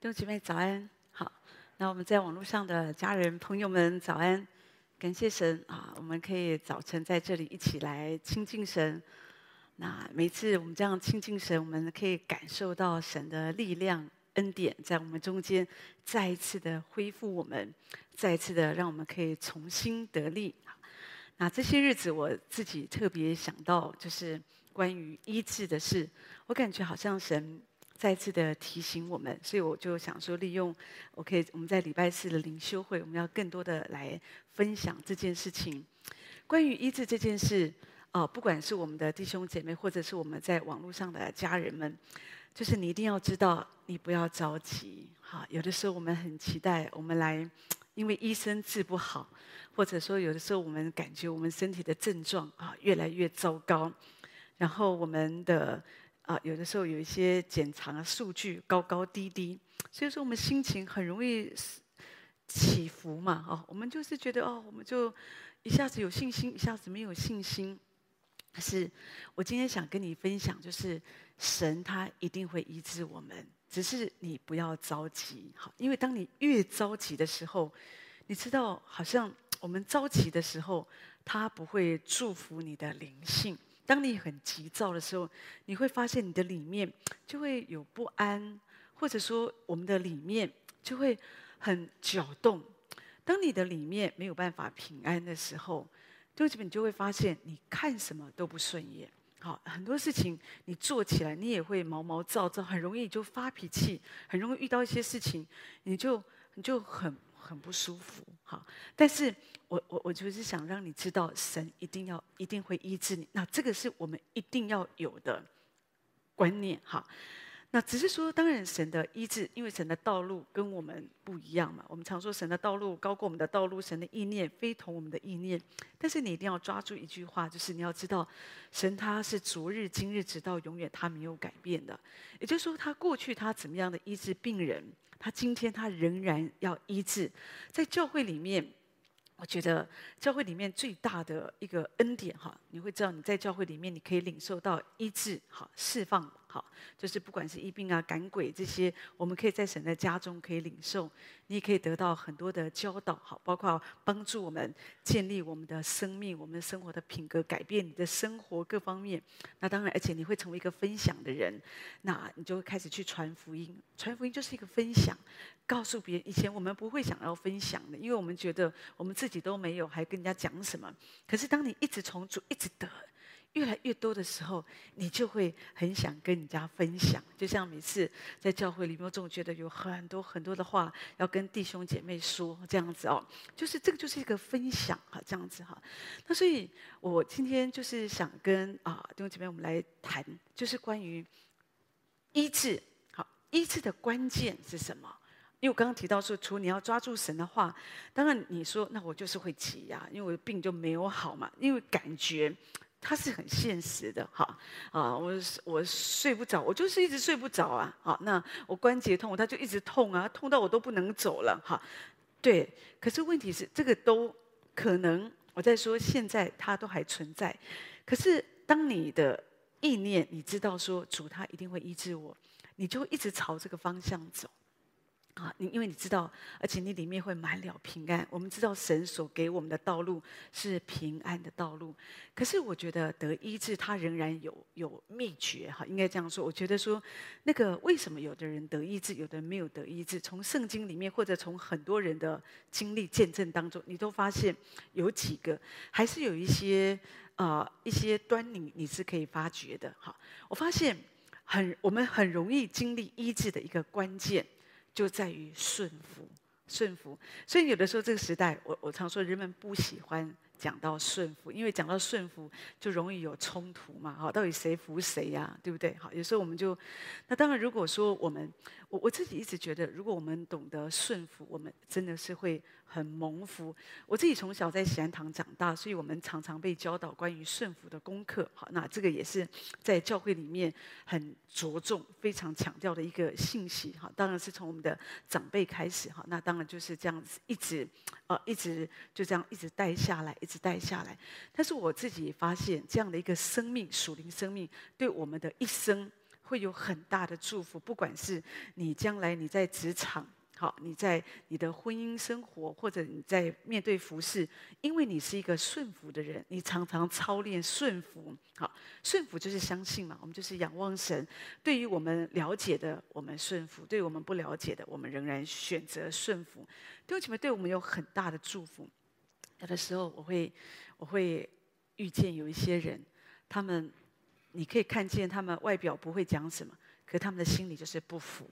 弟兄姐妹早安，好。那我们在网络上的家人朋友们早安，感谢神啊，我们可以早晨在这里一起来亲近神。那每次我们这样亲近神，我们可以感受到神的力量、恩典在我们中间，再一次的恢复我们，再一次的让我们可以重新得力。那这些日子我自己特别想到，就是关于医治的事，我感觉好像神。再次的提醒我们，所以我就想说，利用我可以我们在礼拜四的灵修会，我们要更多的来分享这件事情。关于医治这件事，啊、不管是我们的弟兄姐妹，或者是我们在网络上的家人们，就是你一定要知道，你不要着急。哈，有的时候我们很期待，我们来，因为医生治不好，或者说有的时候我们感觉我们身体的症状啊越来越糟糕，然后我们的。啊，有的时候有一些检查的数据高高低低，所以说我们心情很容易起伏嘛。哦，我们就是觉得哦，我们就一下子有信心，一下子没有信心。可是我今天想跟你分享，就是神他一定会医治我们，只是你不要着急。好，因为当你越着急的时候，你知道，好像我们着急的时候，他不会祝福你的灵性。当你很急躁的时候，你会发现你的里面就会有不安，或者说我们的里面就会很搅动。当你的里面没有办法平安的时候，就基本就会发现你看什么都不顺眼。好，很多事情你做起来你也会毛毛躁躁，很容易就发脾气，很容易遇到一些事情你就你就很很不舒服。哈，但是。我我我就是想让你知道，神一定要一定会医治你。那这个是我们一定要有的观念哈。那只是说，当然神的医治，因为神的道路跟我们不一样嘛。我们常说神的道路高过我们的道路，神的意念非同我们的意念。但是你一定要抓住一句话，就是你要知道，神他是昨日今日直到永远，他没有改变的。也就是说，他过去他怎么样的医治病人，他今天他仍然要医治，在教会里面。我觉得教会里面最大的一个恩典哈，你会知道你在教会里面你可以领受到医治、哈释放、好，就是不管是疫病啊、赶鬼这些，我们可以在神的家中可以领受。你也可以得到很多的教导，好，包括帮助我们建立我们的生命、我们生活的品格，改变你的生活各方面。那当然，而且你会成为一个分享的人，那你就会开始去传福音。传福音就是一个分享，告诉别人。以前我们不会想要分享的，因为我们觉得我们自己都没有，还跟人家讲什么？可是当你一直从主一直得。越来越多的时候，你就会很想跟人家分享。就像每次在教会里面，我总觉得有很多很多的话要跟弟兄姐妹说，这样子哦，就是这个就是一个分享哈，这样子哈。那所以，我今天就是想跟啊弟兄姐妹我们来谈，就是关于医治。好，医治的关键是什么？因为我刚刚提到说，除你要抓住神的话，当然你说那我就是会挤压，因为我的病就没有好嘛，因为感觉。它是很现实的，哈啊，我我睡不着，我就是一直睡不着啊，好，那我关节痛，它就一直痛啊，痛到我都不能走了，哈，对。可是问题是，这个都可能，我在说现在它都还存在。可是当你的意念，你知道说主他一定会医治我，你就一直朝这个方向走。啊，你因为你知道，而且你里面会满了平安。我们知道神所给我们的道路是平安的道路，可是我觉得得医治，它仍然有有秘诀哈，应该这样说。我觉得说，那个为什么有的人得医治，有的人没有得医治？从圣经里面或者从很多人的经历见证当中，你都发现有几个，还是有一些啊、呃、一些端倪你是可以发觉的哈。我发现很我们很容易经历医治的一个关键。就在于顺服，顺服。所以有的时候这个时代，我我常说，人们不喜欢讲到顺服，因为讲到顺服就容易有冲突嘛。好，到底谁服谁呀？对不对？好，有时候我们就，那当然，如果说我们，我我自己一直觉得，如果我们懂得顺服，我们真的是会。很蒙福，我自己从小在锡安堂长大，所以我们常常被教导关于顺服的功课。好，那这个也是在教会里面很着重、非常强调的一个信息。哈，当然是从我们的长辈开始。哈，那当然就是这样子，一直呃，一直就这样一直带下来，一直带下来。但是我自己也发现，这样的一个生命，属灵生命，对我们的一生会有很大的祝福。不管是你将来你在职场。好，你在你的婚姻生活，或者你在面对服饰，因为你是一个顺服的人，你常常操练顺服。好，顺服就是相信嘛，我们就是仰望神。对于我们了解的，我们顺服；对于我们不了解的，我们仍然选择顺服。弟兄姐妹，对我们有很大的祝福。有的时候，我会我会遇见有一些人，他们你可以看见他们外表不会讲什么，可他们的心里就是不服。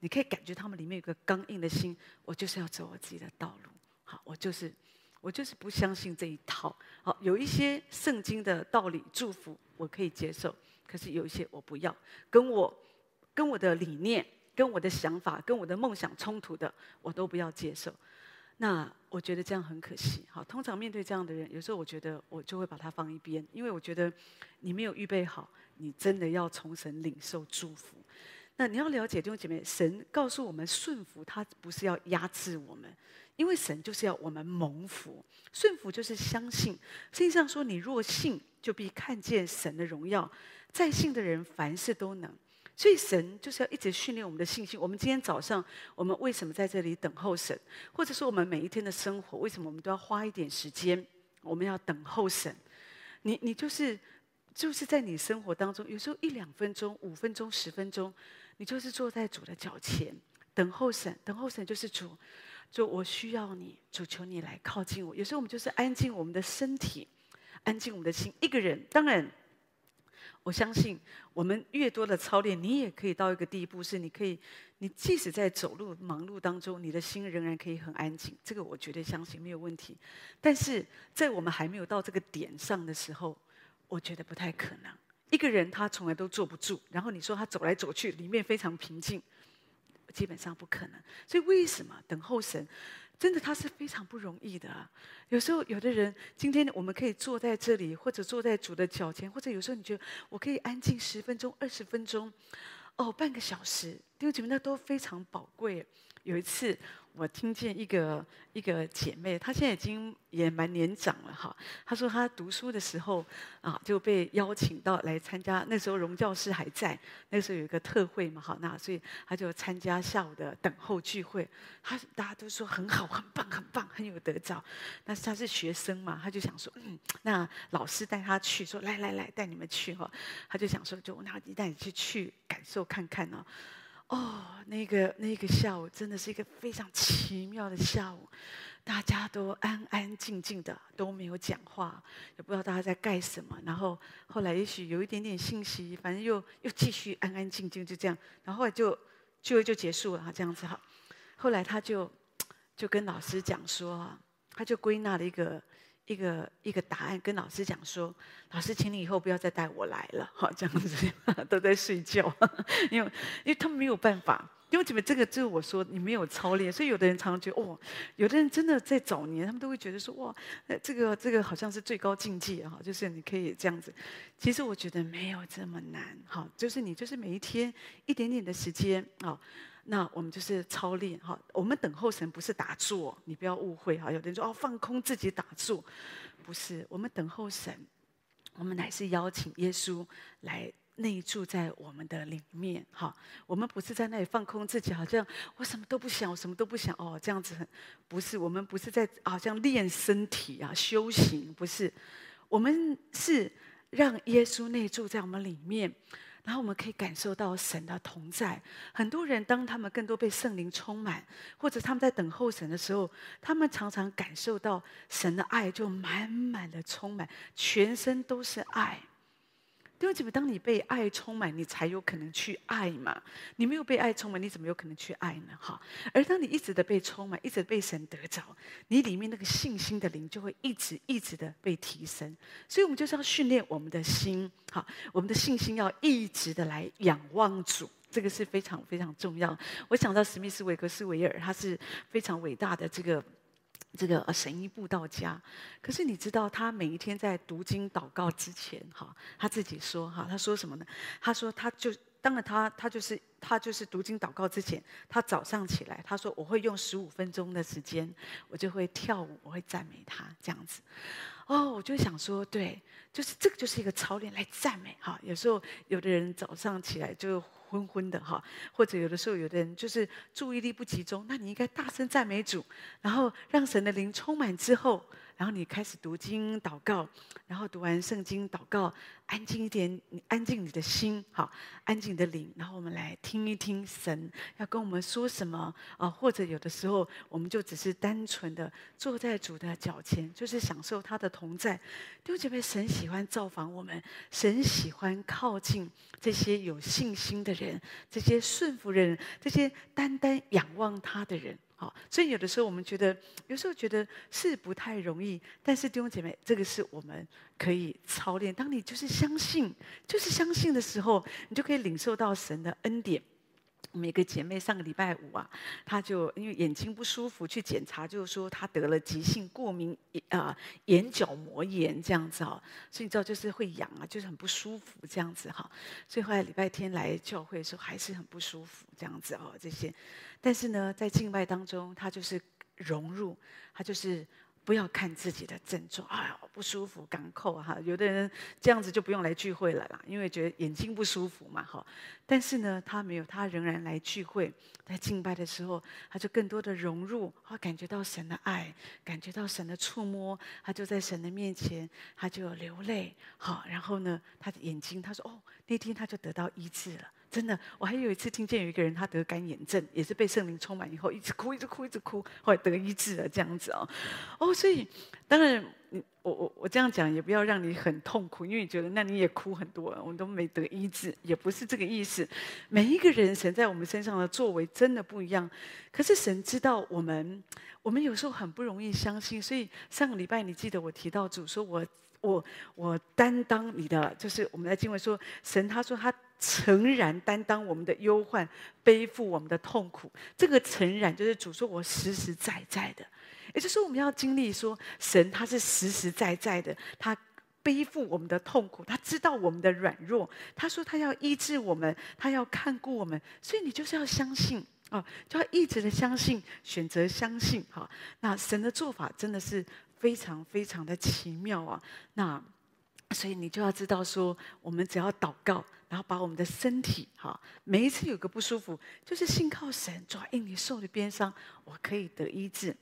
你可以感觉他们里面有个刚硬的心，我就是要走我自己的道路。好，我就是，我就是不相信这一套。好，有一些圣经的道理祝福我可以接受，可是有一些我不要，跟我跟我的理念、跟我的想法、跟我的梦想冲突的，我都不要接受。那我觉得这样很可惜。好，通常面对这样的人，有时候我觉得我就会把他放一边，因为我觉得你没有预备好，你真的要从神领受祝福。那你要了解弟兄姐妹，神告诉我们顺服，他不是要压制我们，因为神就是要我们蒙福。顺服就是相信，圣经上说：“你若信，就必看见神的荣耀。在信的人，凡事都能。”所以神就是要一直训练我们的信心。我们今天早上，我们为什么在这里等候神？或者说，我们每一天的生活，为什么我们都要花一点时间？我们要等候神。你你就是就是在你生活当中，有时候一两分钟、五分钟、十分钟。你就是坐在主的脚前，等候神，等候神就是主，就我需要你，主求你来靠近我。有时候我们就是安静我们的身体，安静我们的心。一个人，当然，我相信我们越多的操练，你也可以到一个地步，是你可以，你即使在走路忙碌当中，你的心仍然可以很安静。这个我绝对相信没有问题。但是在我们还没有到这个点上的时候，我觉得不太可能。一个人他从来都坐不住，然后你说他走来走去，里面非常平静，基本上不可能。所以为什么等候神，真的他是非常不容易的。有时候有的人，今天我们可以坐在这里，或者坐在主的脚前，或者有时候你觉得我可以安静十分钟、二十分钟，哦，半个小时，弟兄姐妹那都非常宝贵。有一次。我听见一个一个姐妹，她现在已经也蛮年长了哈。她说她读书的时候啊，就被邀请到来参加。那时候荣教师还在，那时候有一个特会嘛，哈，那所以她就参加下午的等候聚会。她大家都说很好，很棒，很棒，很有得着。但是她是学生嘛，她就想说，嗯，那老师带她去，说来来来，带你们去哈。她就想说，就那你带你去去感受看看呢。哦，哦那个那个下午真的是一个非常奇妙的下午，大家都安安静静的，都没有讲话，也不知道大家在干什么。然后后来也许有一点点信息，反正又又继续安安静静就这样。然后后来就聚会就结束了，这样子哈。后来他就就跟老师讲说，他就归纳了一个。一个一个答案跟老师讲说，老师，请你以后不要再带我来了，好这样子都在睡觉，因为因为他们没有办法，因为怎么这个就是我说你没有操练，所以有的人常常觉得哦，有的人真的在早年他们都会觉得说哇，这个这个好像是最高境界哈，就是你可以这样子，其实我觉得没有这么难，好，就是你就是每一天一点点的时间啊。那我们就是操练哈，我们等候神不是打坐，你不要误会哈。有的人说哦，放空自己打坐，不是，我们等候神，我们乃是邀请耶稣来内住在我们的里面哈。我们不是在那里放空自己，好像我什么都不想，我什么都不想哦，这样子很不是。我们不是在好像练身体啊，修行不是，我们是让耶稣内住在我们里面。然后我们可以感受到神的同在。很多人当他们更多被圣灵充满，或者他们在等候神的时候，他们常常感受到神的爱就满满的充满，全身都是爱。弟兄姐妹，当你被爱充满，你才有可能去爱嘛。你没有被爱充满，你怎么有可能去爱呢？哈！而当你一直的被充满，一直被神得着，你里面那个信心的灵就会一直一直的被提升。所以，我们就是要训练我们的心，哈，我们的信心要一直的来仰望主，这个是非常非常重要。我想到史密斯·韦格斯维尔，他是非常伟大的这个。这个神医布道家，可是你知道他每一天在读经祷告之前，哈，他自己说哈，他说什么呢？他说他就当然他他就是他就是读经祷告之前，他早上起来，他说我会用十五分钟的时间，我就会跳舞，我会赞美他这样子。哦，我就想说，对，就是这个就是一个操练来赞美哈。有时候有的人早上起来就昏昏的哈，或者有的时候有的人就是注意力不集中，那你应该大声赞美主，然后让神的灵充满之后。然后你开始读经祷告，然后读完圣经祷告，安静一点，你安静你的心，好，安静的灵，然后我们来听一听神要跟我们说什么啊？或者有的时候，我们就只是单纯的坐在主的脚前，就是享受他的同在。弟兄姐妹，神喜欢造访我们，神喜欢靠近这些有信心的人，这些顺服人，这些单单仰望他的人。好，所以有的时候我们觉得，有时候觉得是不太容易，但是弟兄姐妹，这个是我们可以操练。当你就是相信，就是相信的时候，你就可以领受到神的恩典。每个姐妹上个礼拜五啊，她就因为眼睛不舒服去检查，就是说她得了急性过敏啊、眼角膜炎这样子哈，所以你知道就是会痒啊，就是很不舒服这样子哈。所以后来礼拜天来教会的时候还是很不舒服这样子哦这些，但是呢在敬拜当中，她就是融入，她就是。不要看自己的症状，哎呀不舒服，干扣哈。有的人这样子就不用来聚会了啦，因为觉得眼睛不舒服嘛，哈。但是呢，他没有，他仍然来聚会，在敬拜的时候，他就更多的融入，他，感觉到神的爱，感觉到神的触摸，他就在神的面前，他就流泪，好，然后呢，他的眼睛，他说，哦，那天他就得到医治了。真的，我还有一次听见有一个人，他得干眼症，也是被圣灵充满以后，一直哭，一直哭，一直哭，后来得医治了，这样子哦。哦，所以当然，我我我这样讲也不要让你很痛苦，因为你觉得那你也哭很多，我们都没得医治，也不是这个意思。每一个人神在我们身上的作为真的不一样，可是神知道我们，我们有时候很不容易相信。所以上个礼拜你记得我提到主说我我我担当你的，就是我们在经文说神他说他。诚然担当我们的忧患，背负我们的痛苦。这个诚然就是主说，我实实在在的，也就是说，我们要经历说，神他是实实在在的，他背负我们的痛苦，他知道我们的软弱，他说他要医治我们，他要看顾我们，所以你就是要相信啊，就要一直的相信，选择相信。哈，那神的做法真的是非常非常的奇妙啊。那所以你就要知道说，我们只要祷告。然后把我们的身体，哈，每一次有个不舒服，就是信靠神，主啊，因你受的鞭伤，我可以得医治。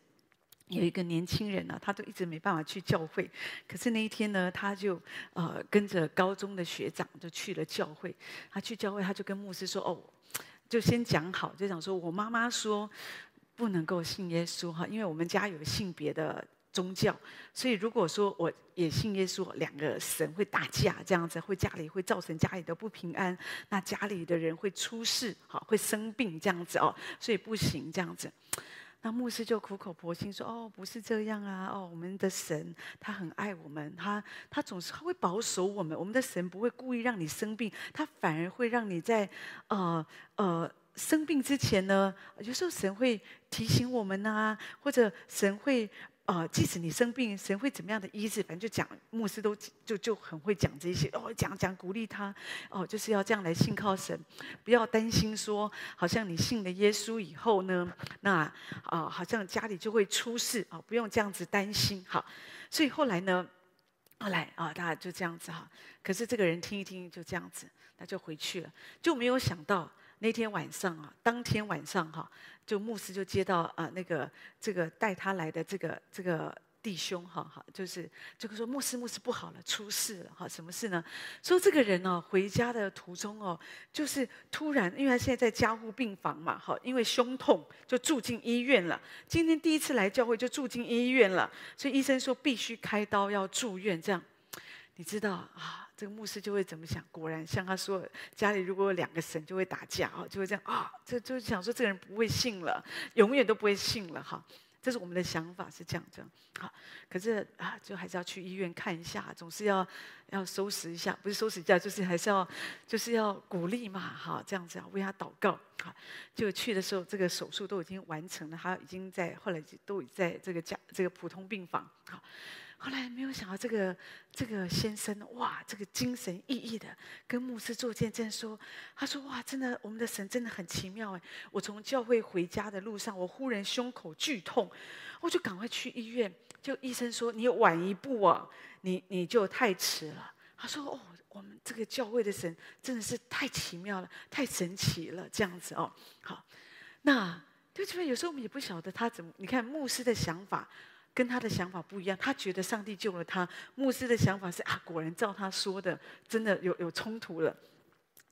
有一个年轻人呢，他都一直没办法去教会，可是那一天呢，他就呃跟着高中的学长就去了教会。他去教会，他就跟牧师说：“哦，就先讲好，就讲说我妈妈说不能够信耶稣哈，因为我们家有性别的。”宗教，所以如果说我也信耶稣，两个神会打架，这样子会家里会造成家里的不平安，那家里的人会出事，好会生病这样子哦，所以不行这样子。那牧师就苦口婆心说：“哦，不是这样啊，哦，我们的神他很爱我们，他他总是他会保守我们，我们的神不会故意让你生病，他反而会让你在呃呃生病之前呢，有时候神会提醒我们啊，或者神会。”啊、即使你生病，神会怎么样的医治？反正就讲牧师都就就很会讲这些哦，讲讲鼓励他哦，就是要这样来信靠神，不要担心说，好像你信了耶稣以后呢，那啊、好像家里就会出事啊、不用这样子担心。好，所以后来呢，后来啊、大家就这样子哈。可是这个人听一听就这样子，他就回去了，就没有想到。那天晚上啊，当天晚上哈，就牧师就接到啊那个这个带他来的这个这个弟兄哈哈，就是这个说牧师牧师不好了，出事了哈，什么事呢？说这个人呢回家的途中哦，就是突然，因为他现在在加护病房嘛哈，因为胸痛就住进医院了。今天第一次来教会就住进医院了，所以医生说必须开刀要住院这样。你知道啊，这个牧师就会怎么想？果然像他说，家里如果有两个神，就会打架啊，就会这样啊，就就想说这个人不会信了，永远都不会信了哈。这是我们的想法是这样子。好，可是啊，就还是要去医院看一下，总是要要收拾一下，不是收拾一下，就是还是要就是要鼓励嘛，哈，这样子啊，为他祷告。好，就去的时候，这个手术都已经完成了，他已经在后来都已在这个家这个普通病房。好。后来没有想到这个这个先生哇，这个精神奕奕的跟牧师做见证说，他说哇，真的我们的神真的很奇妙哎！我从教会回家的路上，我忽然胸口剧痛，我就赶快去医院，就医生说你晚一步啊，你你就太迟了。他说哦，我们这个教会的神真的是太奇妙了，太神奇了，这样子哦。好，那对不对？有时候我们也不晓得他怎么，你看牧师的想法。跟他的想法不一样，他觉得上帝救了他。牧师的想法是啊，果然照他说的，真的有有冲突了。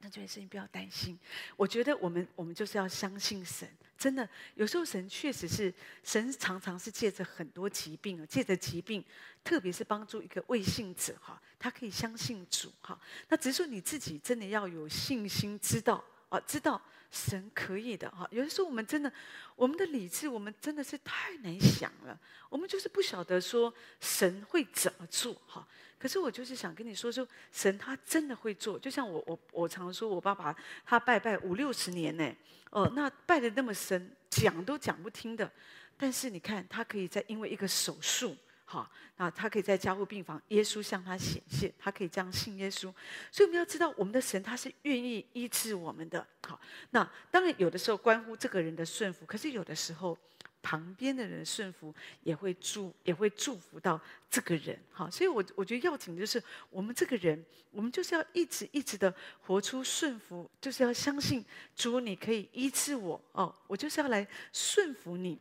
那这件事情不要担心，我觉得我们我们就是要相信神。真的，有时候神确实是神，常常是借着很多疾病啊，借着疾病，特别是帮助一个未信者哈，他可以相信主哈。那只是说你自己真的要有信心，知道啊，知道。神可以的哈，有的时候我们真的，我们的理智，我们真的是太难想了。我们就是不晓得说神会怎么做哈。可是我就是想跟你说说，神他真的会做。就像我我我常说，我爸爸他拜拜五六十年呢，哦，那拜得那么深，讲都讲不听的。但是你看，他可以在因为一个手术。好，那他可以在加护病房，耶稣向他显现，他可以这样信耶稣。所以我们要知道，我们的神他是愿意医治我们的。好，那当然有的时候关乎这个人的顺服，可是有的时候旁边的人顺服也会祝也会祝福到这个人。好，所以我我觉得要紧的就是我们这个人，我们就是要一直一直的活出顺服，就是要相信主，你可以医治我哦，我就是要来顺服你。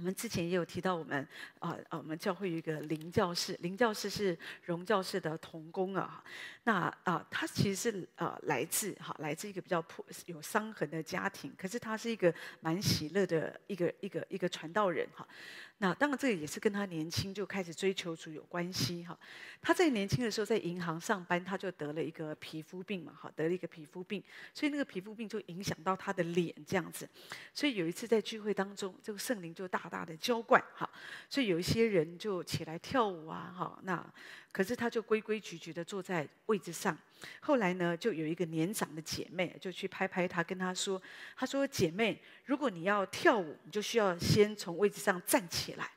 我们之前也有提到，我们啊啊，我们教会有一个林教士，林教士是荣教士的童工啊。那啊，他其实是啊来自哈，来自一个比较破有伤痕的家庭，可是他是一个蛮喜乐的一个一个一个传道人哈。那当然，这个也是跟他年轻就开始追求主有关系哈。他在年轻的时候在银行上班，他就得了一个皮肤病嘛，哈，得了一个皮肤病，所以那个皮肤病就影响到他的脸这样子。所以有一次在聚会当中，这个圣灵就大大的浇灌哈，所以有一些人就起来跳舞啊，哈，那。可是她就规规矩矩的坐在位置上。后来呢，就有一个年长的姐妹就去拍拍她，跟她说：“她说姐妹，如果你要跳舞，你就需要先从位置上站起来。”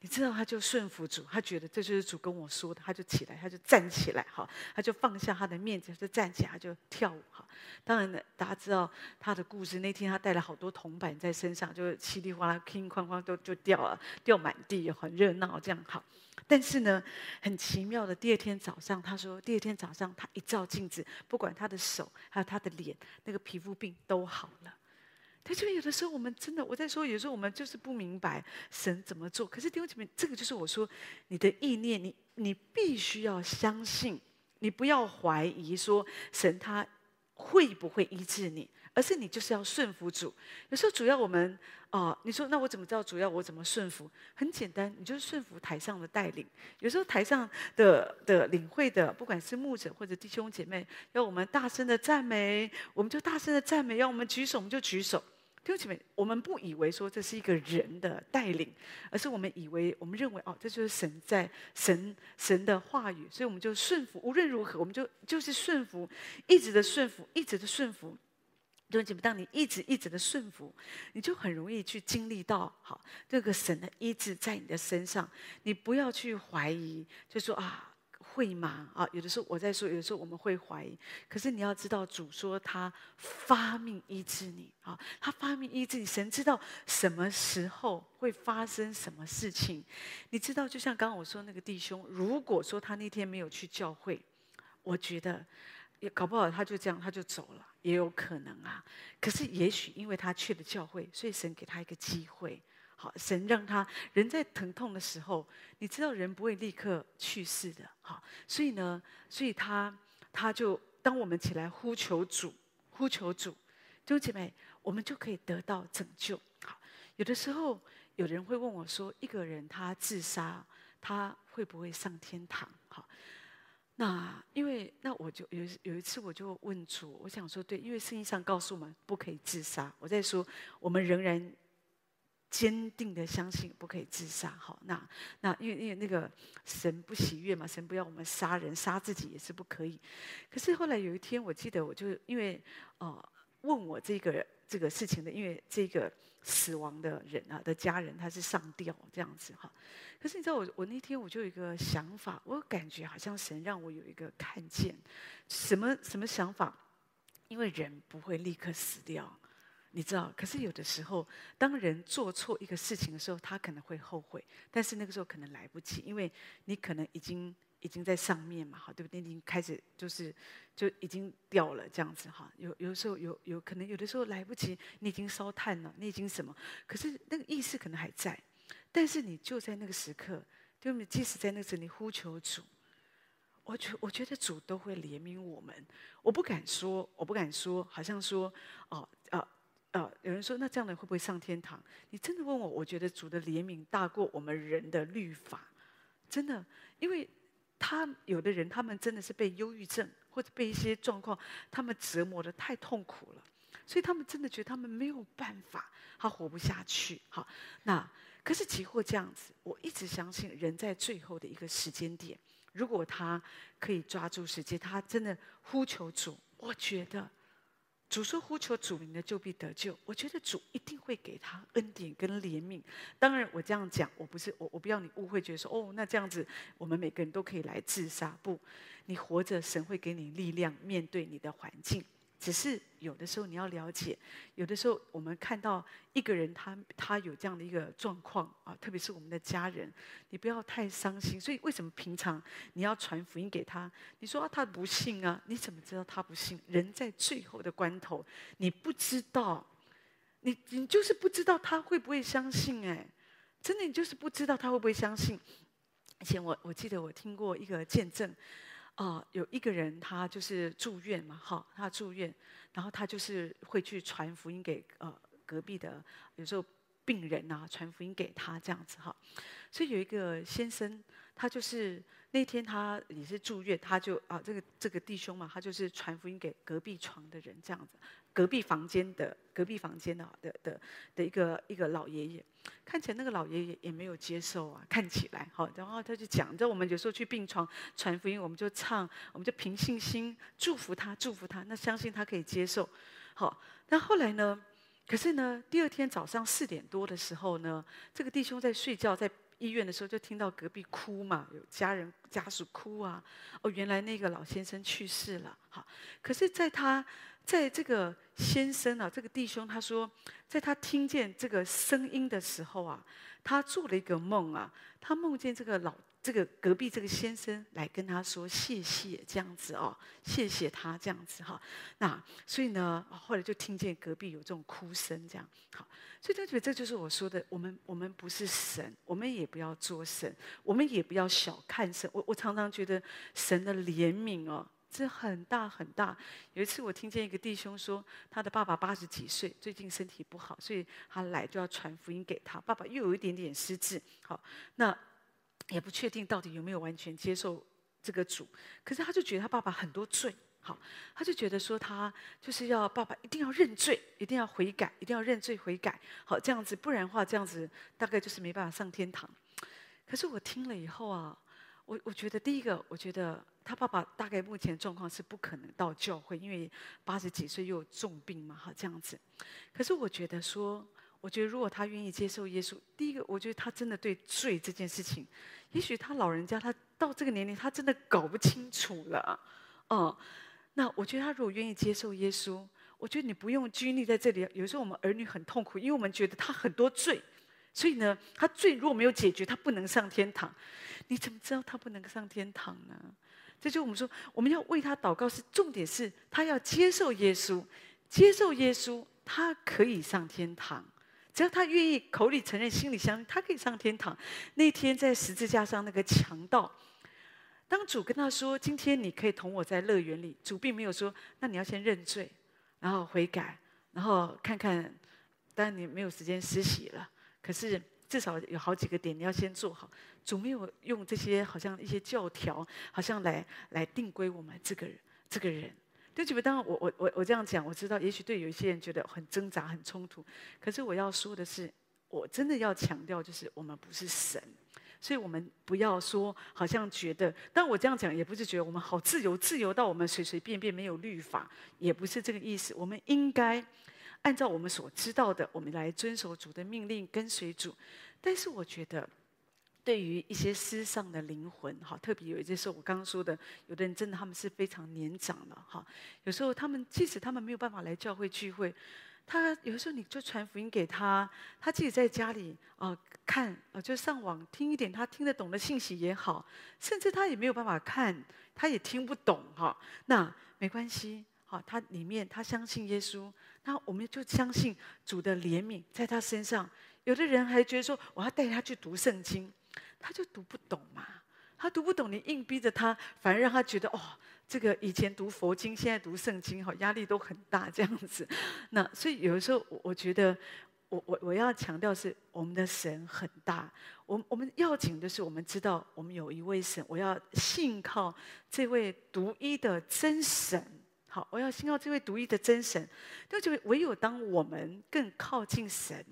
你知道，他就顺服主，他觉得这就是主跟我说的，他就起来，他就站起来，哈，他就放下他的面子，就站起来，他就跳舞，哈。当然了，大家知道他的故事。那天他带了好多铜板在身上，就稀里哗啦、哐哐哐都就掉了，掉满地，很热闹，这样好。但是呢，很奇妙的，第二天早上，他说，第二天早上他一照镜子，不管他的手还有他的脸，那个皮肤病都好了。他就有的时候我们真的，我在说，有时候我们就是不明白神怎么做。可是弟兄姐妹，这个就是我说，你的意念，你你必须要相信，你不要怀疑说神他会不会医治你。而是你就是要顺服主。有时候主要我们啊、你说那我怎么知道主要我怎么顺服？很简单，你就是顺服台上的带领。有时候台上的的领会的，不管是牧者或者弟兄姐妹，要我们大声的赞美，我们就大声的赞美；要我们举手，我们就举手。弟兄姐妹，我们不以为说这是一个人的带领，而是我们以为我们认为哦，这就是神在神神的话语，所以我们就顺服。无论如何，我们就就是顺服，一直的顺服，一直的顺服。弟兄姐妹，当你一直一直的顺服，你就很容易去经历到好这个神的医治在你的身上。你不要去怀疑，就说啊会吗？啊，有的时候我在说，有的时候我们会怀疑。可是你要知道，主说他发命医治你啊，他发命医治你。神知道什么时候会发生什么事情。你知道，就像刚刚我说那个弟兄，如果说他那天没有去教会，我觉得。也搞不好他就这样他就走了，也有可能啊。可是也许因为他去了教会，所以神给他一个机会。好，神让他人在疼痛的时候，你知道人不会立刻去世的。好，所以呢，所以他他就当我们起来呼求主，呼求主，弟兄姐妹，我们就可以得到拯救。好，有的时候有人会问我说，一个人他自杀，他会不会上天堂？好。那因为那我就有有一次我就问主，我想说对，因为圣经上告诉我们不可以自杀。我在说我们仍然坚定的相信不可以自杀。好，那那因为因为那个神不喜悦嘛，神不要我们杀人，杀自己也是不可以。可是后来有一天，我记得我就因为哦问我这个这个事情的，因为这个死亡的人啊的家人他是上吊这样子哈。可是你知道我我那天我就有一个想法，我感觉好像神让我有一个看见，什么什么想法？因为人不会立刻死掉，你知道。可是有的时候，当人做错一个事情的时候，他可能会后悔，但是那个时候可能来不及，因为你可能已经。已经在上面嘛，哈，对不对？已经开始就是就已经掉了这样子哈。有有的时候有有可能有的时候来不及，你已经烧炭了，你已经什么？可是那个意识可能还在，但是你就在那个时刻，对不对？即使在那时你呼求主，我觉我觉得主都会怜悯我们。我不敢说，我不敢说，好像说哦呃呃，有人说那这样的会不会上天堂？你真的问我，我觉得主的怜悯大过我们人的律法，真的，因为。他有的人，他们真的是被忧郁症或者被一些状况，他们折磨的太痛苦了，所以他们真的觉得他们没有办法，他活不下去。好，那可是即或这样子，我一直相信人在最后的一个时间点，如果他可以抓住时间，他真的呼求主，我觉得。主说：“呼求主名的，就必得救。”我觉得主一定会给他恩典跟怜悯。当然，我这样讲，我不是我，我不要你误会，觉得说：“哦，那这样子，我们每个人都可以来自杀。”不，你活着，神会给你力量，面对你的环境。只是有的时候你要了解，有的时候我们看到一个人他他有这样的一个状况啊，特别是我们的家人，你不要太伤心。所以为什么平常你要传福音给他？你说啊，他不信啊，你怎么知道他不信？人在最后的关头，你不知道，你你就是不知道他会不会相信哎，真的你就是不知道他会不会相信。以前我我记得我听过一个见证。啊、有一个人，他就是住院嘛，哈，他住院，然后他就是会去传福音给呃隔壁的，有时候病人呐，传福音给他这样子哈。所以有一个先生，他就是那天他也是住院，他就啊这个这个弟兄嘛，他就是传福音给隔壁床的人这样子。隔壁房间的隔壁房间的的的一个一个老爷爷，看起来那个老爷爷也没有接受啊，看起来好，然后他就讲，你知道我们有时候去病床传福音，我们就唱，我们就凭信心祝福他，祝福他，那相信他可以接受。好，那后来呢？可是呢，第二天早上四点多的时候呢，这个弟兄在睡觉，在医院的时候就听到隔壁哭嘛，有家人家属哭啊，哦，原来那个老先生去世了。好，可是在他。在这个先生啊，这个弟兄他说，在他听见这个声音的时候啊，他做了一个梦啊，他梦见这个老这个隔壁这个先生来跟他说谢谢这样子哦，谢谢他这样子哈。那所以呢，后来就听见隔壁有这种哭声这样。好，所以他觉得这就是我说的，我们我们不是神，我们也不要做神，我们也不要小看神。我我常常觉得神的怜悯哦。这很大很大。有一次，我听见一个弟兄说，他的爸爸八十几岁，最近身体不好，所以他来就要传福音给他。爸爸又有一点点失智，好，那也不确定到底有没有完全接受这个主。可是他就觉得他爸爸很多罪，好，他就觉得说他就是要爸爸一定要认罪，一定要悔改，一定要认罪悔改，好，这样子，不然的话这样子大概就是没办法上天堂。可是我听了以后啊，我我觉得第一个，我觉得。他爸爸大概目前状况是不可能到教会，因为八十几岁又有重病嘛，哈，这样子。可是我觉得说，我觉得如果他愿意接受耶稣，第一个，我觉得他真的对罪这件事情，也许他老人家他到这个年龄，他真的搞不清楚了，嗯。那我觉得他如果愿意接受耶稣，我觉得你不用拘泥在这里。有时候我们儿女很痛苦，因为我们觉得他很多罪。所以呢，他罪如果没有解决，他不能上天堂。你怎么知道他不能上天堂呢？这就我们说，我们要为他祷告，是重点是他要接受耶稣，接受耶稣，他可以上天堂。只要他愿意口里承认，心里相信，他可以上天堂。那天在十字架上那个强盗，当主跟他说：“今天你可以同我在乐园里。”主并没有说：“那你要先认罪，然后悔改，然后看看。”但你没有时间施洗了。可是至少有好几个点你要先做好，主没有用这些好像一些教条，好像来来定规我们这个人这个人。对不起，当然我我我我这样讲，我知道也许对有一些人觉得很挣扎很冲突。可是我要说的是，我真的要强调，就是我们不是神，所以我们不要说好像觉得，但我这样讲也不是觉得我们好自由，自由到我们随随便便没有律法，也不是这个意思。我们应该按照我们所知道的，我们来遵守主的命令，跟随主。但是我觉得。对于一些失丧的灵魂，哈，特别有一些是，我刚刚说的，有的人真的他们是非常年长了，哈，有时候他们即使他们没有办法来教会聚会，他有的时候你就传福音给他，他自己在家里啊、看啊、就上网听一点他听得懂的信息也好，甚至他也没有办法看，他也听不懂，哈，那没关系，哈，他里面他相信耶稣，那我们就相信主的怜悯在他身上。有的人还觉得说，我要带他去读圣经。他就读不懂嘛，他读不懂，你硬逼着他，反而让他觉得哦，这个以前读佛经，现在读圣经，哈，压力都很大这样子。那所以有的时候，我我觉得，我我我要强调是，我们的神很大。我我们要紧的是，我们知道我们有一位神，我要信靠这位独一的真神。我要信靠这位独一的真神。那就唯有当我们更靠近神，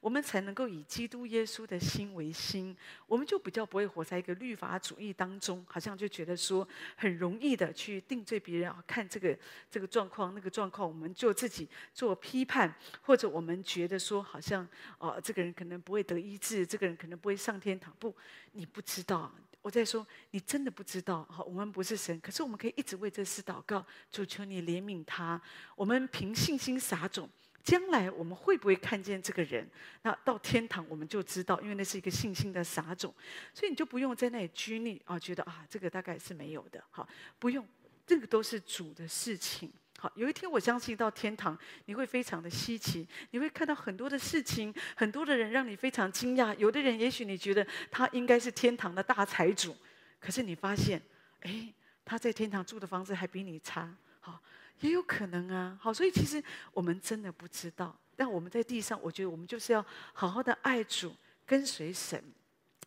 我们才能够以基督耶稣的心为心。我们就比较不会活在一个律法主义当中，好像就觉得说很容易的去定罪别人啊，看这个这个状况那个状况，我们就自己做批判，或者我们觉得说好像哦，这个人可能不会得医治，这个人可能不会上天堂。不，你不知道。我在说，你真的不知道，好，我们不是神，可是我们可以一直为这事祷告，主求你怜悯他。我们凭信心撒种，将来我们会不会看见这个人？那到天堂我们就知道，因为那是一个信心的撒种，所以你就不用在那里拘泥啊，觉得啊，这个大概是没有的，好，不用，这个都是主的事情。好，有一天我相信到天堂，你会非常的稀奇，你会看到很多的事情，很多的人让你非常惊讶。有的人也许你觉得他应该是天堂的大财主，可是你发现，哎，他在天堂住的房子还比你差。好，也有可能啊。好，所以其实我们真的不知道。但我们在地上，我觉得我们就是要好好的爱主，跟随神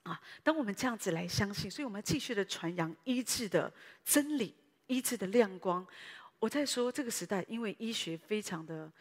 啊。当我们这样子来相信，所以我们要继续的传扬医治的真理，医治的亮光。我在说这个时代，因为医学非常的，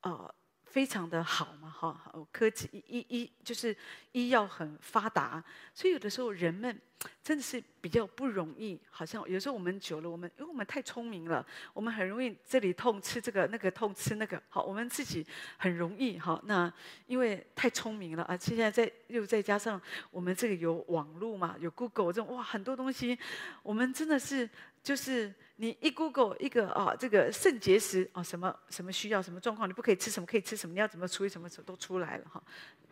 呃，非常的好嘛，哈，科技医医就是医药很发达，所以有的时候人们真的是比较不容易，好像有时候我们久了，我们因为我们太聪明了，我们很容易这里痛吃这个，那个痛吃那个，好，我们自己很容易，哈，那因为太聪明了啊，现在在又再加上我们这个有网络嘛，有 Google 这种哇，很多东西，我们真的是就是。你一 Google 一个啊，这个肾结石啊，什么什么需要什么状况，你不可以吃什么，可以吃什么，你要怎么处理什么什，都出来了哈，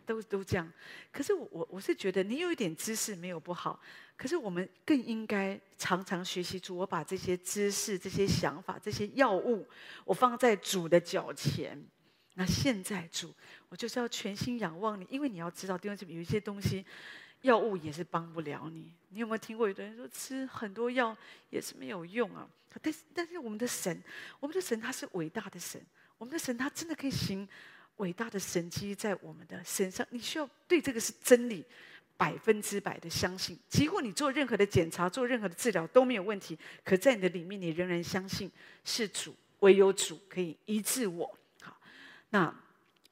都都这样。可是我我我是觉得你有一点知识没有不好，可是我们更应该常常学习主，我把这些知识、这些想法、这些药物，我放在主的脚前。那现在主，我就是要全心仰望你，因为你要知道，弟兄姊妹有一些东西。药物也是帮不了你。你有没有听过有的人说吃很多药也是没有用啊？但是，但是我们的神，我们的神他是伟大的神，我们的神他真的可以行伟大的神迹在我们的身上。你需要对这个是真理，百分之百的相信。几乎你做任何的检查、做任何的治疗都没有问题，可在你的里面，你仍然相信是主，唯有主可以医治我。好，那。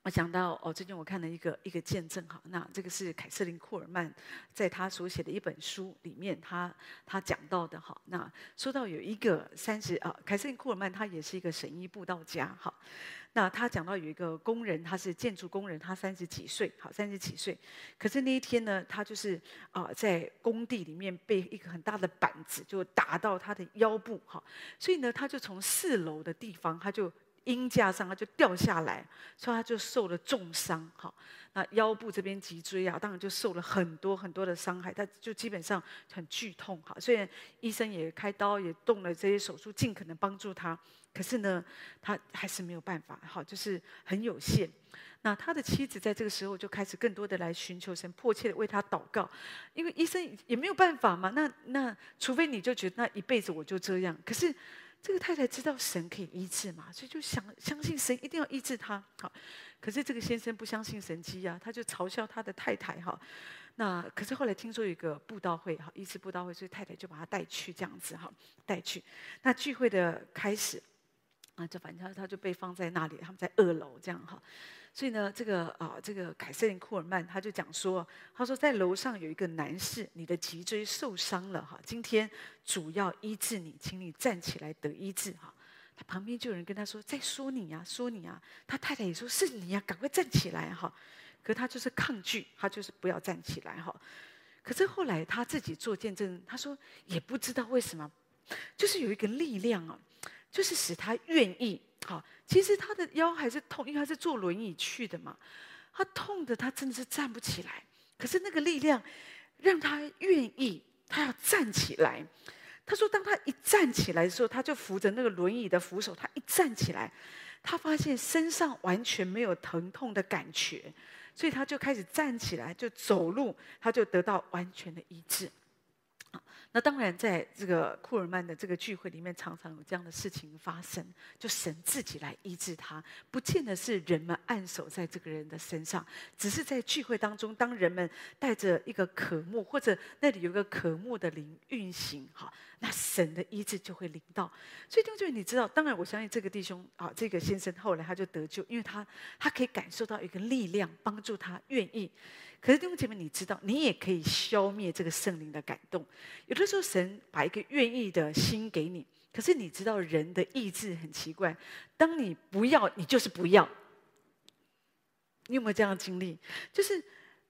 我讲到哦，最近我看了一个一个见证哈，那这个是凯瑟琳库尔曼在他所写的一本书里面，他他讲到的哈。那说到有一个三十啊，凯瑟琳库尔曼他也是一个神医布道家哈。那他讲到有一个工人，他是建筑工人，他三十几岁，好三十几岁，可是那一天呢，他就是啊在工地里面被一个很大的板子就打到他的腰部哈，所以呢，他就从四楼的地方他就。鹰架上，他就掉下来，所以他就受了重伤。哈，那腰部这边脊椎啊，当然就受了很多很多的伤害，他就基本上很剧痛。哈，虽然医生也开刀，也动了这些手术，尽可能帮助他，可是呢，他还是没有办法。哈，就是很有限。那他的妻子在这个时候就开始更多的来寻求神，迫切的为他祷告，因为医生也没有办法嘛。那那除非你就觉得那一辈子我就这样，可是。这个太太知道神可以医治嘛，所以就想相信神一定要医治他。好，可是这个先生不相信神迹呀，他就嘲笑他的太太哈。那可是后来听说有一个布道会哈，医治布道会，所以太太就把他带去这样子哈，带去。那聚会的开始，啊，就反正他就被放在那里，他们在二楼这样哈。所以呢，这个啊，这个凯瑟琳库尔曼他就讲说，他说在楼上有一个男士，你的脊椎受伤了哈，今天主要医治你，请你站起来得医治哈。他旁边就有人跟他说，在说你呀，说你呀。他太太也说是你呀，赶快站起来哈。可他就是抗拒，他就是不要站起来哈。可是后来他自己做见证，他说也不知道为什么，就是有一个力量啊，就是使他愿意。好，其实他的腰还是痛，因为他是坐轮椅去的嘛。他痛的他真的是站不起来，可是那个力量让他愿意，他要站起来。他说，当他一站起来的时候，他就扶着那个轮椅的扶手，他一站起来，他发现身上完全没有疼痛的感觉。所以他就开始站起来，就走路，他就得到完全的医治。那当然，在这个库尔曼的这个聚会里面，常常有这样的事情发生，就神自己来医治他，不见得是人们按手在这个人的身上，只是在聚会当中，当人们带着一个渴慕，或者那里有个渴慕的灵运行，哈，那神的医治就会临到。所以弟兄姐妹，你知道，当然我相信这个弟兄啊，这个先生后来他就得救，因为他他可以感受到一个力量帮助他愿意。可是弟兄姐妹，你知道，你也可以消灭这个圣灵的感动。有的时候，神把一个愿意的心给你，可是你知道，人的意志很奇怪。当你不要，你就是不要。你有没有这样的经历？就是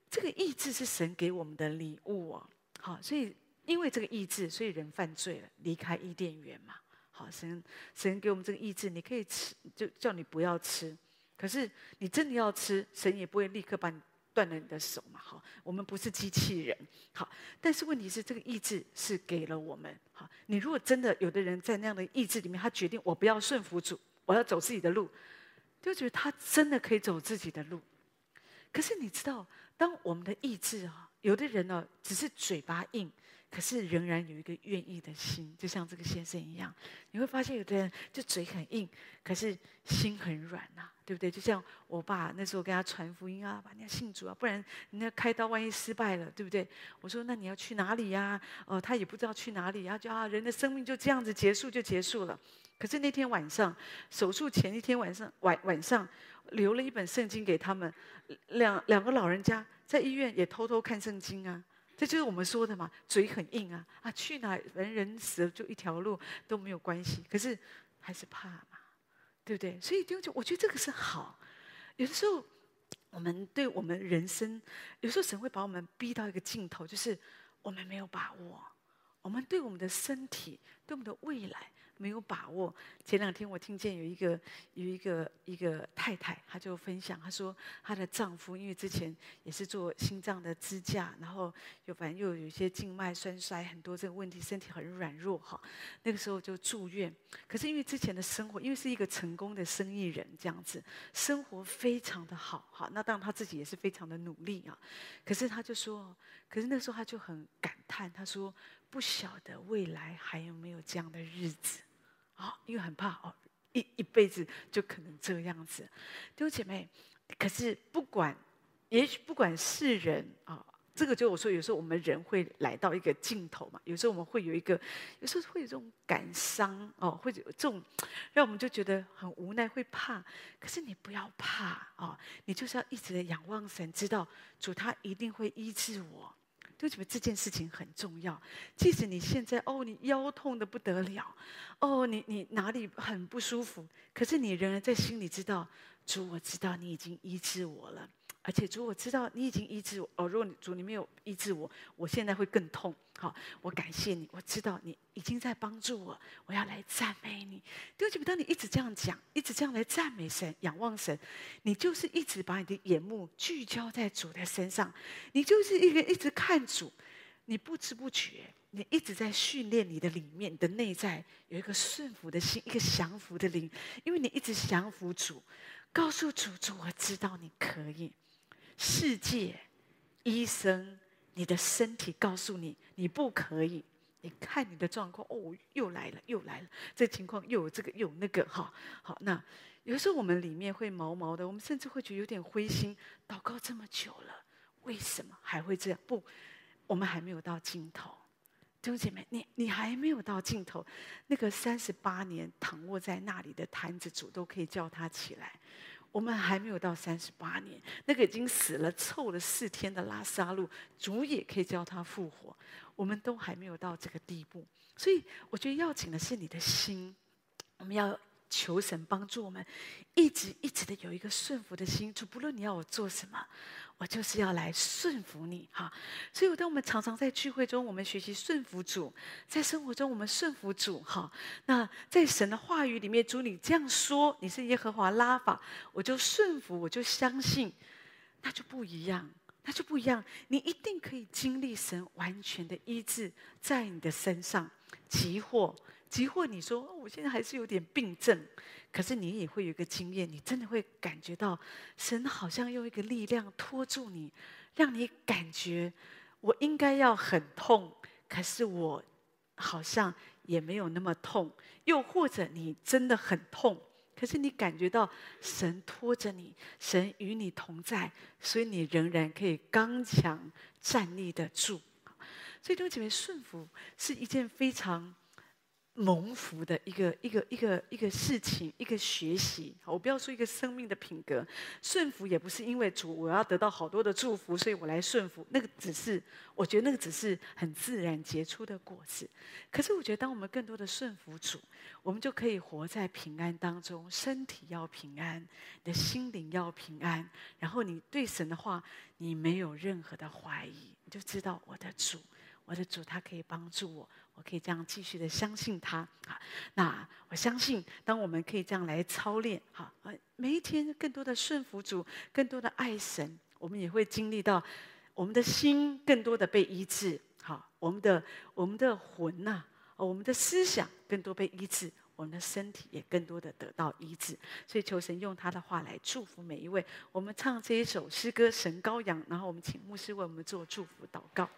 这个意志是神给我们的礼物哦。好，所以因为这个意志，所以人犯罪了，离开伊甸园嘛。好，神神给我们这个意志，你可以吃，就叫你不要吃。可是你真的要吃，神也不会立刻把你。断了你的手嘛？好，我们不是机器人。好，但是问题是，这个意志是给了我们。好，你如果真的有的人在那样的意志里面，他决定我不要顺服主，我要走自己的路，就觉得他真的可以走自己的路。可是你知道，当我们的意志啊，有的人呢，只是嘴巴硬。可是仍然有一个愿意的心，就像这个先生一样，你会发现有的人就嘴很硬，可是心很软呐、对不对？就像我爸那时候跟他传福音啊，把人家信主啊，不然你那开刀万一失败了，对不对？我说那你要去哪里呀、哦、他也不知道去哪里，然后就啊，人的生命就这样子结束就结束了。可是那天晚上手术前一天晚上晚晚上留了一本圣经给他们，两两个老人家在医院也偷偷看圣经啊。这就是我们说的嘛，嘴很硬啊啊！去哪人人死了就一条路都没有关系，可是还是怕嘛，对不对？所以丢就我觉得这个是好。有的时候我们对我们人生，有时候神会把我们逼到一个尽头，就是我们没有把握，我们对我们的身体，对我们的未来。没有把握。前两天我听见有一个有一个一个太太，她就分享，她说她的丈夫因为之前也是做心脏的支架，然后又反正又有一些静脉栓塞，很多这个问题，身体很软弱哈。那个时候就住院，可是因为之前的生活，因为是一个成功的生意人这样子，生活非常的好哈。那当然他自己也是非常的努力啊。可是他就说，可是那时候他就很感叹，他说。不晓得未来还有没有这样的日子，啊、哦，因为很怕哦，一一辈子就可能这样子。弟兄姐妹，可是不管，也许不管是人啊、这个就我说，有时候我们人会来到一个尽头嘛，有时候我们会有一个，有时候会有这种感伤哦，会有这种让我们就觉得很无奈，会怕。可是你不要怕啊、你就是要一直的仰望神，知道主他一定会医治我。就觉得这件事情很重要，即使你现在哦，你腰痛的不得了，哦，你你哪里很不舒服，可是你仍然在心里知道，主，我知道你已经医治我了。而且主，我知道你已经医治我哦。如果你主你没有医治我，我现在会更痛。好，我感谢你，我知道你已经在帮助我。我要来赞美你。弟兄姐妹，当你一直这样讲，一直这样来赞美神、仰望神，你就是一直把你的眼目聚焦在主的身上，你就是一个一直看主。你不知不觉，你一直在训练你的里面，你的内在有一个顺服的心，一个降服的灵，因为你一直降服主，告诉主，主，我知道你可以。世界、医生、你的身体告诉你你不可以。你看你的状况，哦，又来了，又来了，这情况又有这个又有那个，哈，好。那有时候我们里面会毛毛的，我们甚至会觉得有点灰心。祷告这么久了，为什么还会这样？不，我们还没有到尽头。弟兄姐妹，你你还没有到尽头，那个三十八年躺卧在那里的瘫子，主都可以叫他起来。我们还没有到三十八年，那个已经死了臭了四天的拉萨路，主也可以叫他复活。我们都还没有到这个地步，所以我觉得要紧的是你的心，我们要。求神帮助我们，一直一直的有一个顺服的心。主，不论你要我做什么，我就是要来顺服你哈。所以，当我们常常在聚会中，我们学习顺服主；在生活中，我们顺服主哈。那在神的话语里面，主你这样说，你是耶和华拉法，我就顺服，我就相信，那就不一样，那就不一样。你一定可以经历神完全的医治在你的身上，急或。即或你说我现在还是有点病症，可是你也会有一个经验，你真的会感觉到神好像用一个力量拖住你，让你感觉我应该要很痛，可是我好像也没有那么痛。又或者你真的很痛，可是你感觉到神拖着你，神与你同在，所以你仍然可以刚强站立得住。所以弟兄姐妹，顺服是一件非常。蒙福的一个一个一个一个事情，一个学习。我不要说一个生命的品格，顺服也不是因为主我要得到好多的祝福，所以我来顺服。那个只是，我觉得那个只是很自然结出的果子。可是我觉得，当我们更多的顺服主，我们就可以活在平安当中，身体要平安，你的心灵要平安。然后你对神的话，你没有任何的怀疑，你就知道我的主，我的主他可以帮助我。我可以这样继续的相信他啊，那我相信，当我们可以这样来操练，哈，每一天更多的顺服主，更多的爱神，我们也会经历到我们的心更多的被医治，好，我们的我们的魂呐，我们的思想更多被医治，我们的身体也更多的得到医治。所以求神用他的话来祝福每一位。我们唱这一首诗歌《神羔羊》，然后我们请牧师为我们做祝福祷告。